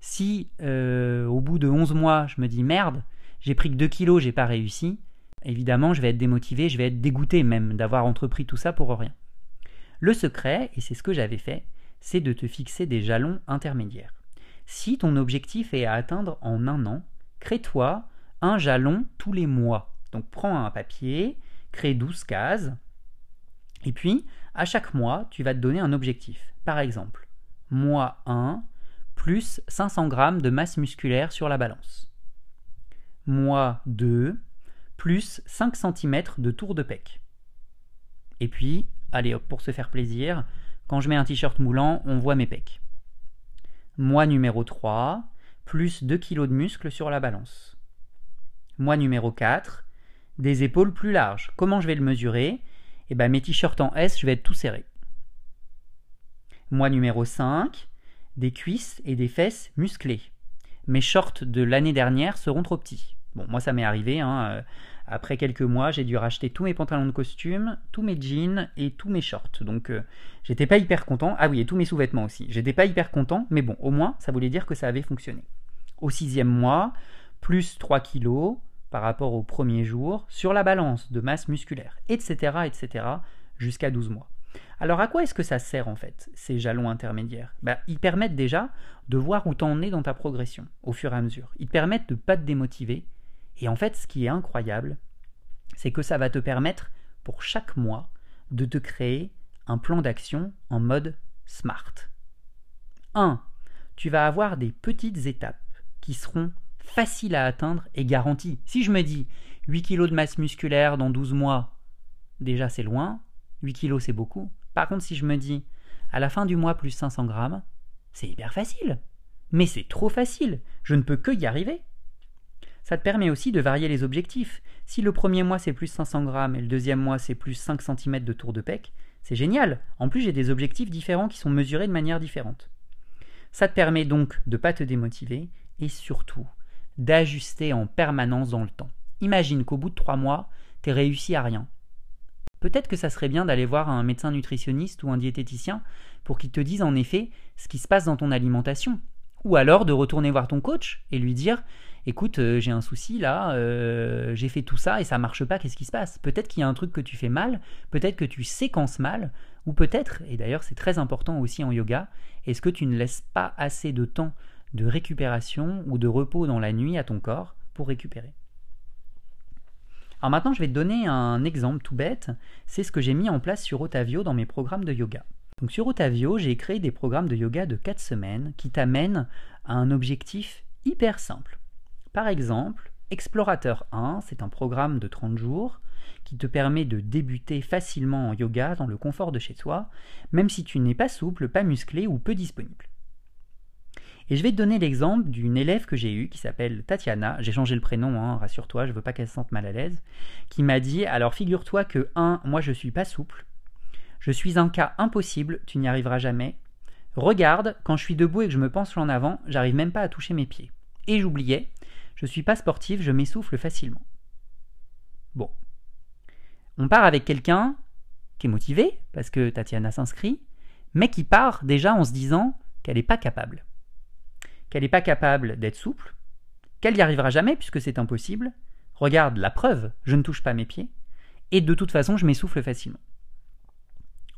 si euh, au bout de 11 mois je me dis merde, j'ai pris que 2 kilos, j'ai pas réussi, évidemment je vais être démotivé, je vais être dégoûté même d'avoir entrepris tout ça pour rien. Le secret, et c'est ce que j'avais fait, c'est de te fixer des jalons intermédiaires. Si ton objectif est à atteindre en un an, crée-toi un jalon tous les mois. Donc prends un papier, crée 12 cases, et puis à chaque mois, tu vas te donner un objectif. Par exemple, mois 1, plus 500 g de masse musculaire sur la balance. Mois 2, plus 5 cm de tour de pec. Et puis, allez hop, pour se faire plaisir, quand je mets un t-shirt moulant, on voit mes pecs. Mois numéro 3, plus 2 kg de muscle sur la balance. Mois numéro 4, des épaules plus larges. Comment je vais le mesurer? Eh bien mes t-shirts en S, je vais être tout serré. Mois numéro 5, des cuisses et des fesses musclées. Mes shorts de l'année dernière seront trop petits. Bon, moi ça m'est arrivé, hein, euh, après quelques mois, j'ai dû racheter tous mes pantalons de costume, tous mes jeans et tous mes shorts. Donc euh, j'étais pas hyper content. Ah oui, et tous mes sous-vêtements aussi. J'étais pas hyper content, mais bon, au moins, ça voulait dire que ça avait fonctionné. Au sixième mois, plus 3 kilos par rapport au premier jour sur la balance de masse musculaire, etc., etc., jusqu'à 12 mois. Alors à quoi est-ce que ça sert en fait, ces jalons intermédiaires? Bah, Ils permettent déjà de voir où t'en es dans ta progression au fur et à mesure. Ils te permettent de ne pas te démotiver. Et en fait, ce qui est incroyable, c'est que ça va te permettre pour chaque mois de te créer un plan d'action en mode SMART. 1. Tu vas avoir des petites étapes qui seront faciles à atteindre et garanties. Si je me dis 8 kg de masse musculaire dans 12 mois, déjà c'est loin, 8 kg c'est beaucoup. Par contre, si je me dis à la fin du mois plus 500 grammes, c'est hyper facile. Mais c'est trop facile. Je ne peux que y arriver. Ça te permet aussi de varier les objectifs. Si le premier mois c'est plus 500 grammes et le deuxième mois c'est plus 5 cm de tour de pec, c'est génial. En plus, j'ai des objectifs différents qui sont mesurés de manière différente. Ça te permet donc de ne pas te démotiver et surtout d'ajuster en permanence dans le temps. Imagine qu'au bout de trois mois, tu réussi à rien. Peut-être que ça serait bien d'aller voir un médecin nutritionniste ou un diététicien pour qu'il te dise en effet ce qui se passe dans ton alimentation. Ou alors de retourner voir ton coach et lui dire écoute, euh, j'ai un souci là, euh, j'ai fait tout ça et ça marche pas, qu'est-ce qui se passe? Peut-être qu'il y a un truc que tu fais mal, peut-être que tu séquences mal, ou peut-être, et d'ailleurs c'est très important aussi en yoga, est-ce que tu ne laisses pas assez de temps de récupération ou de repos dans la nuit à ton corps pour récupérer? Alors maintenant, je vais te donner un exemple tout bête. C'est ce que j'ai mis en place sur Otavio dans mes programmes de yoga. Sur Otavio, j'ai créé des programmes de yoga de 4 semaines qui t'amènent à un objectif hyper simple. Par exemple, Explorateur 1, c'est un programme de 30 jours qui te permet de débuter facilement en yoga dans le confort de chez toi, même si tu n'es pas souple, pas musclé ou peu disponible. Et je vais te donner l'exemple d'une élève que j'ai eue qui s'appelle Tatiana, j'ai changé le prénom, hein, rassure-toi, je veux pas qu'elle se sente mal à l'aise, qui m'a dit Alors figure-toi que 1, moi je suis pas souple, je suis un cas impossible, tu n'y arriveras jamais. Regarde, quand je suis debout et que je me penche en avant, j'arrive même pas à toucher mes pieds. Et j'oubliais, je suis pas sportive, je m'essouffle facilement. Bon. On part avec quelqu'un qui est motivé, parce que Tatiana s'inscrit, mais qui part déjà en se disant qu'elle n'est pas capable qu'elle n'est pas capable d'être souple, qu'elle n'y arrivera jamais puisque c'est impossible. Regarde la preuve, je ne touche pas mes pieds, et de toute façon je m'essouffle facilement.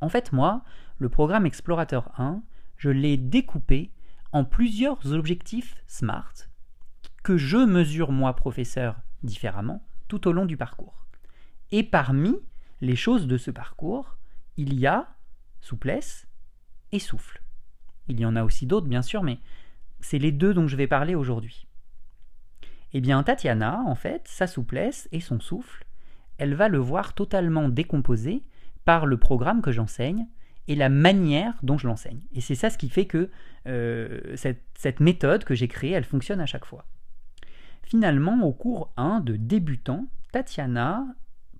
En fait, moi, le programme Explorateur 1, je l'ai découpé en plusieurs objectifs SMART que je mesure moi, professeur, différemment tout au long du parcours. Et parmi les choses de ce parcours, il y a souplesse et souffle. Il y en a aussi d'autres, bien sûr, mais c'est les deux dont je vais parler aujourd'hui. Eh bien, Tatiana, en fait, sa souplesse et son souffle, elle va le voir totalement décomposé par le programme que j'enseigne et la manière dont je l'enseigne. Et c'est ça ce qui fait que euh, cette, cette, méthode que j'ai créée, elle fonctionne à chaque fois. Finalement, au cours 1 de débutant, Tatiana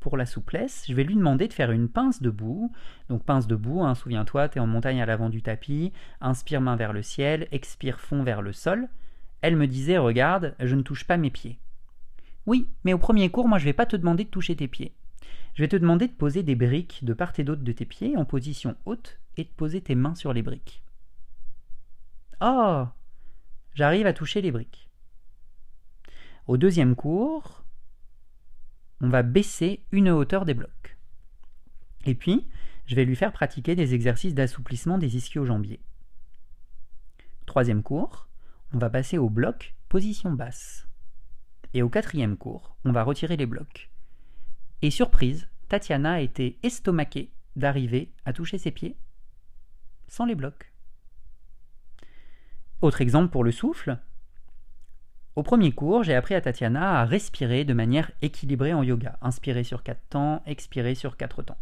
pour la souplesse, je vais lui demander de faire une pince debout. Donc pince debout, hein, souviens-toi, tu es en montagne à l'avant du tapis, inspire main vers le ciel, expire fond vers le sol. Elle me disait, regarde, je ne touche pas mes pieds. Oui, mais au premier cours, moi je vais pas te demander de toucher tes pieds. je vais te demander de poser des briques de part et d'autre de tes pieds en position haute et de poser tes mains sur les briques. Oh J'arrive à toucher les briques. Au deuxième cours, on va baisser une hauteur des blocs. Et puis, je vais lui faire pratiquer des exercices d'assouplissement des ischio-jambiers. Troisième cours, on va passer au bloc position basse. Et au quatrième cours, on va retirer les blocs. Et surprise, Tatiana a été estomaquée d'arriver à toucher ses pieds sans les blocs. Autre exemple pour le souffle. Au premier cours, j'ai appris à Tatiana à respirer de manière équilibrée en yoga. Inspirer sur quatre temps, expirer sur quatre temps.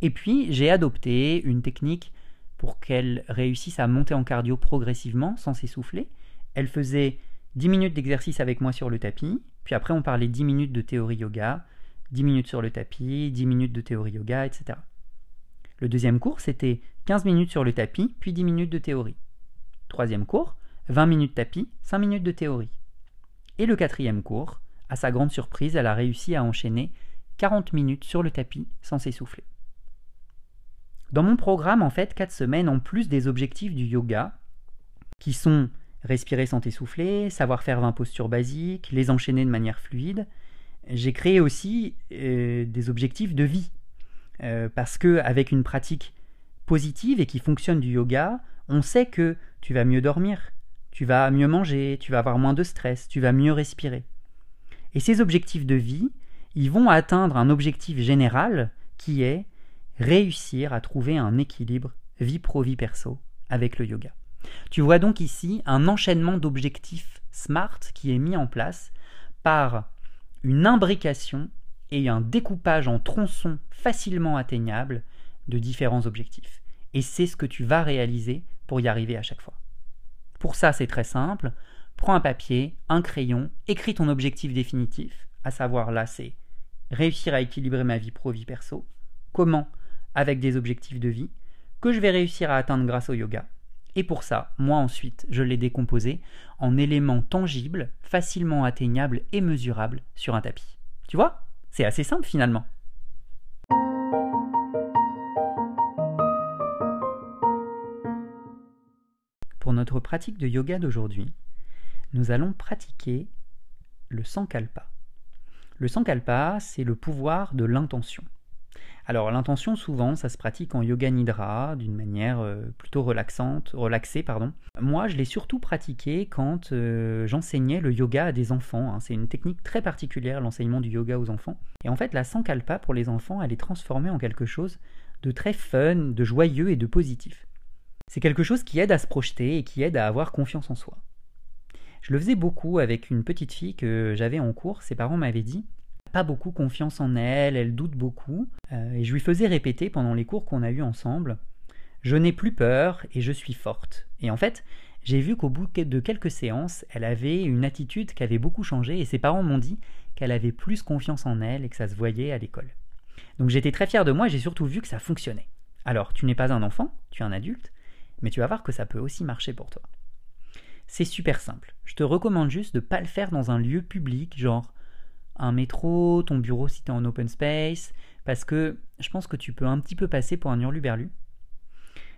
Et puis, j'ai adopté une technique pour qu'elle réussisse à monter en cardio progressivement sans s'essouffler. Elle faisait 10 minutes d'exercice avec moi sur le tapis, puis après on parlait 10 minutes de théorie yoga, 10 minutes sur le tapis, 10 minutes de théorie yoga, etc. Le deuxième cours, c'était 15 minutes sur le tapis, puis 10 minutes de théorie. Troisième cours, 20 minutes tapis, 5 minutes de théorie. Et le quatrième cours, à sa grande surprise, elle a réussi à enchaîner 40 minutes sur le tapis sans s'essouffler. Dans mon programme, en fait, 4 semaines en plus des objectifs du yoga, qui sont respirer sans t'essouffler, savoir faire 20 postures basiques, les enchaîner de manière fluide, j'ai créé aussi euh, des objectifs de vie. Euh, parce que avec une pratique positive et qui fonctionne du yoga, on sait que tu vas mieux dormir, tu vas mieux manger, tu vas avoir moins de stress, tu vas mieux respirer. Et ces objectifs de vie, ils vont atteindre un objectif général qui est réussir à trouver un équilibre vie pro-vie perso avec le yoga. Tu vois donc ici un enchaînement d'objectifs SMART qui est mis en place par une imbrication et un découpage en tronçons facilement atteignables de différents objectifs. Et c'est ce que tu vas réaliser pour y arriver à chaque fois. Pour ça, c'est très simple. Prends un papier, un crayon, écris ton objectif définitif, à savoir là, c'est réussir à équilibrer ma vie pro-vie perso. Comment? Avec des objectifs de vie que je vais réussir à atteindre grâce au yoga. Et pour ça, moi ensuite, je l'ai décomposé en éléments tangibles, facilement atteignables et mesurables sur un tapis. Tu vois? C'est assez simple finalement. Notre pratique de yoga d'aujourd'hui, nous allons pratiquer le sankalpa. Le sankalpa, c'est le pouvoir de l'intention. Alors l'intention souvent ça se pratique en yoga nidra d'une manière euh, plutôt relaxante, relaxée pardon. Moi je l'ai surtout pratiqué quand euh, j'enseignais le yoga à des enfants. Hein. C'est une technique très particulière l'enseignement du yoga aux enfants. Et en fait la sankalpa pour les enfants elle est transformée en quelque chose de très fun, de joyeux et de positif. C'est quelque chose qui aide à se projeter et qui aide à avoir confiance en soi. Je le faisais beaucoup avec une petite fille que j'avais en cours. Ses parents m'avaient dit pas beaucoup confiance en elle, elle doute beaucoup, euh, et je lui faisais répéter pendant les cours qu'on a eus ensemble Je n'ai plus peur et je suis forte. Et en fait, j'ai vu qu'au bout de quelques séances, elle avait une attitude qui avait beaucoup changé, et ses parents m'ont dit qu'elle avait plus confiance en elle et que ça se voyait à l'école. Donc j'étais très fier de moi, j'ai surtout vu que ça fonctionnait. Alors, tu n'es pas un enfant, tu es un adulte, mais tu vas voir que ça peut aussi marcher pour toi. C'est super simple. Je te recommande juste de ne pas le faire dans un lieu public, genre un métro, ton bureau si tu es en open space, parce que je pense que tu peux un petit peu passer pour un hurluberlu.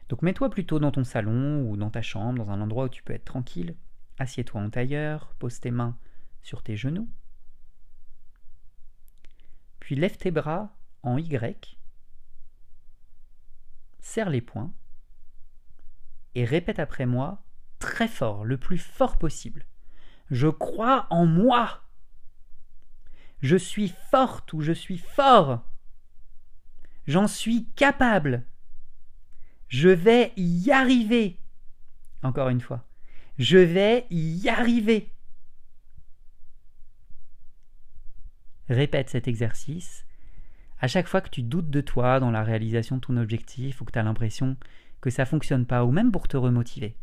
Donc mets-toi plutôt dans ton salon ou dans ta chambre, dans un endroit où tu peux être tranquille. Assieds-toi en tailleur, pose tes mains sur tes genoux. Puis lève tes bras en Y, serre les poings et répète après moi très fort, le plus fort possible. Je crois en moi je suis forte ou je suis fort. J'en suis capable. Je vais y arriver. Encore une fois. Je vais y arriver. Répète cet exercice. À chaque fois que tu doutes de toi dans la réalisation de ton objectif ou que tu as l'impression que ça ne fonctionne pas, ou même pour te remotiver.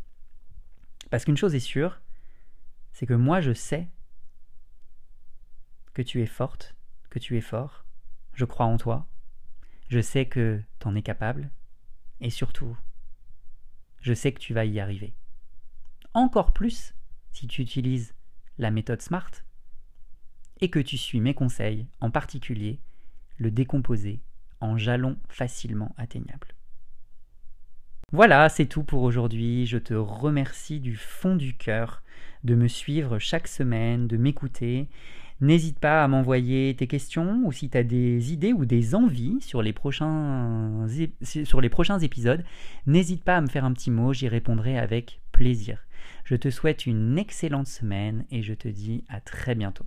Parce qu'une chose est sûre, c'est que moi je sais que tu es forte, que tu es fort. Je crois en toi. Je sais que tu en es capable. Et surtout, je sais que tu vas y arriver. Encore plus si tu utilises la méthode SMART et que tu suis mes conseils, en particulier le décomposer en jalons facilement atteignables. Voilà, c'est tout pour aujourd'hui. Je te remercie du fond du cœur de me suivre chaque semaine, de m'écouter. N'hésite pas à m'envoyer tes questions ou si tu as des idées ou des envies sur les prochains, sur les prochains épisodes, n'hésite pas à me faire un petit mot, j'y répondrai avec plaisir. Je te souhaite une excellente semaine et je te dis à très bientôt.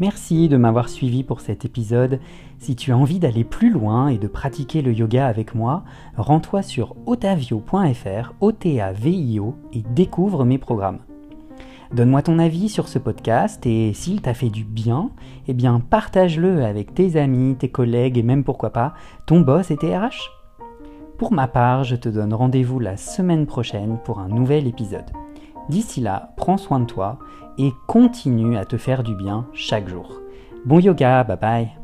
Merci de m'avoir suivi pour cet épisode. Si tu as envie d'aller plus loin et de pratiquer le yoga avec moi, rends-toi sur otavio.fr, O-T-A-V-I-O, et découvre mes programmes. Donne-moi ton avis sur ce podcast et s'il t'a fait du bien, eh bien partage-le avec tes amis, tes collègues et même pourquoi pas ton boss et tes RH. Pour ma part, je te donne rendez-vous la semaine prochaine pour un nouvel épisode. D'ici là, prends soin de toi et continue à te faire du bien chaque jour. Bon yoga, bye bye